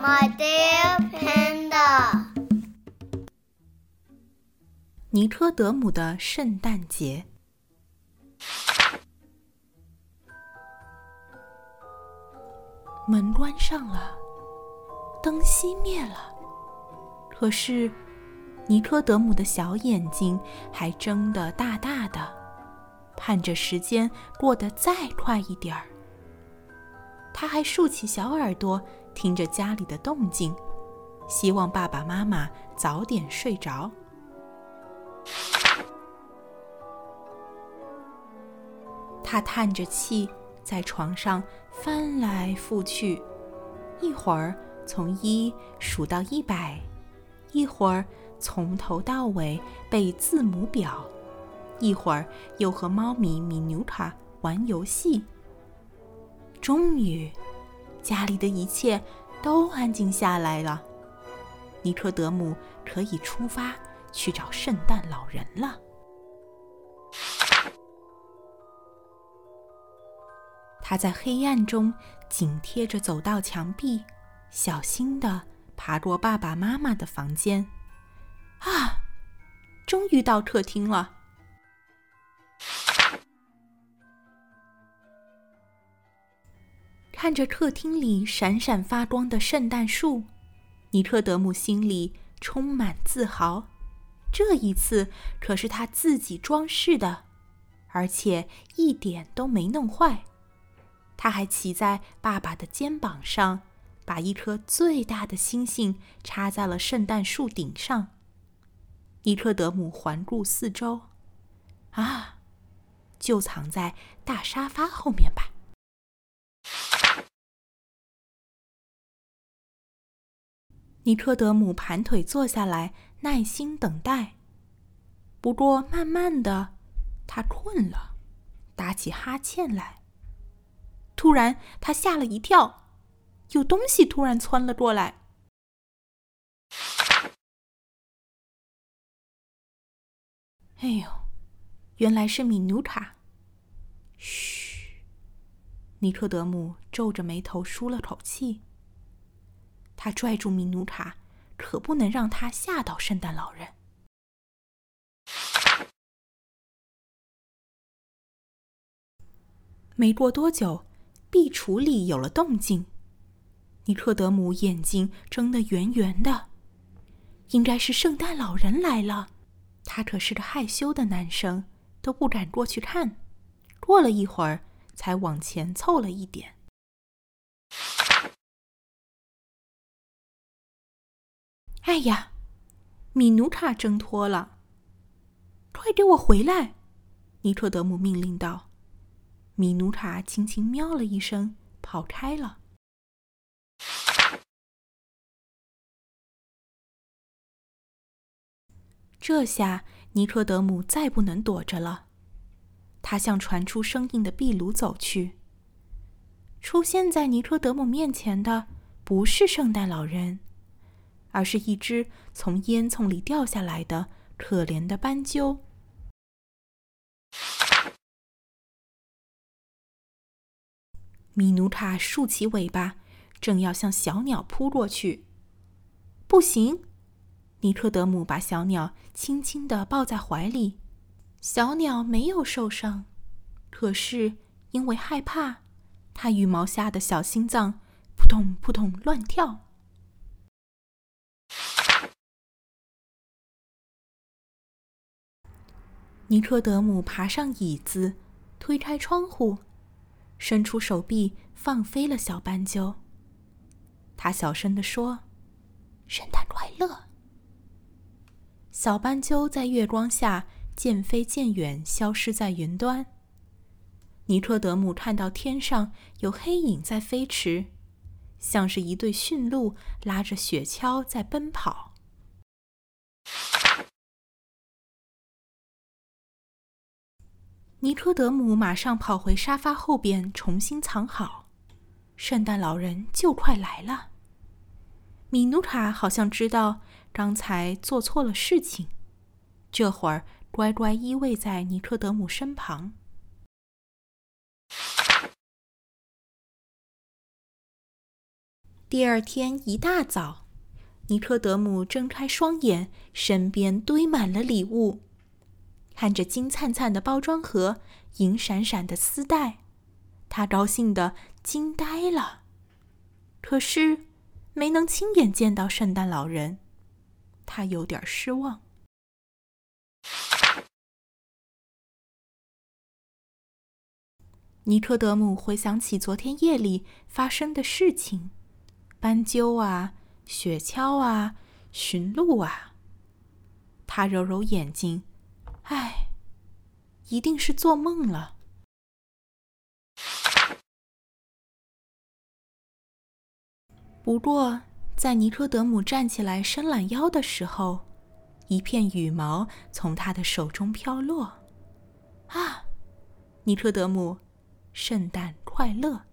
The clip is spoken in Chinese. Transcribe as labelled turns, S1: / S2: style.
S1: My dear panda，
S2: 尼科德姆的圣诞节。门关上了，灯熄灭了，可是尼科德姆的小眼睛还睁得大大的，盼着时间过得再快一点儿。他还竖起小耳朵。听着家里的动静，希望爸爸妈妈早点睡着。他叹着气，在床上翻来覆去，一会儿从一数到一百，一会儿从头到尾背字母表，一会儿又和猫咪米纽卡玩游戏。终于。家里的一切都安静下来了，尼科德姆可以出发去找圣诞老人了。他在黑暗中紧贴着走道墙壁，小心的爬过爸爸妈妈的房间。啊，终于到客厅了。看着客厅里闪闪发光的圣诞树，尼克德姆心里充满自豪。这一次可是他自己装饰的，而且一点都没弄坏。他还骑在爸爸的肩膀上，把一颗最大的星星插在了圣诞树顶上。尼克德姆环顾四周，啊，就藏在大沙发后面吧。尼科德姆盘腿坐下来，耐心等待。不过，慢慢的，他困了，打起哈欠来。突然，他吓了一跳，有东西突然窜了过来。哎呦，原来是米努卡。嘘，尼科德姆皱着眉头舒了口气。他拽住米努卡，可不能让他吓到圣诞老人。没过多久，壁橱里有了动静。尼克德姆眼睛睁得圆圆的，应该是圣诞老人来了。他可是个害羞的男生，都不敢过去看。过了一会儿，才往前凑了一点。哎呀，米努卡挣脱了！快给我回来！尼克德姆命令道。米努卡轻轻喵了一声，跑开了。这下尼克德姆再不能躲着了，他向传出声音的壁炉走去。出现在尼克德姆面前的不是圣诞老人。而是一只从烟囱里掉下来的可怜的斑鸠。米努卡竖起尾巴，正要向小鸟扑过去。不行，尼克德姆把小鸟轻轻的抱在怀里。小鸟没有受伤，可是因为害怕，它羽毛下的小心脏扑通扑通乱跳。尼科德姆爬上椅子，推开窗户，伸出手臂放飞了小斑鸠。他小声地说：“圣诞快乐。”小斑鸠在月光下渐飞渐远，消失在云端。尼科德姆看到天上有黑影在飞驰，像是一对驯鹿拉着雪橇在奔跑。尼科德姆马上跑回沙发后边，重新藏好。圣诞老人就快来了。米努卡好像知道刚才做错了事情，这会儿乖乖依偎在尼科德姆身旁。第二天一大早，尼科德姆睁开双眼，身边堆满了礼物，看着金灿灿的包装盒、银闪闪的丝带，他高兴的惊呆了。可是，没能亲眼见到圣诞老人，他有点失望。尼科德姆回想起昨天夜里发生的事情：斑鸠啊，雪橇啊，驯鹿啊。他揉揉眼睛，唉，一定是做梦了。不过，在尼科德姆站起来伸懒腰的时候，一片羽毛从他的手中飘落。啊，尼科德姆！圣诞快乐！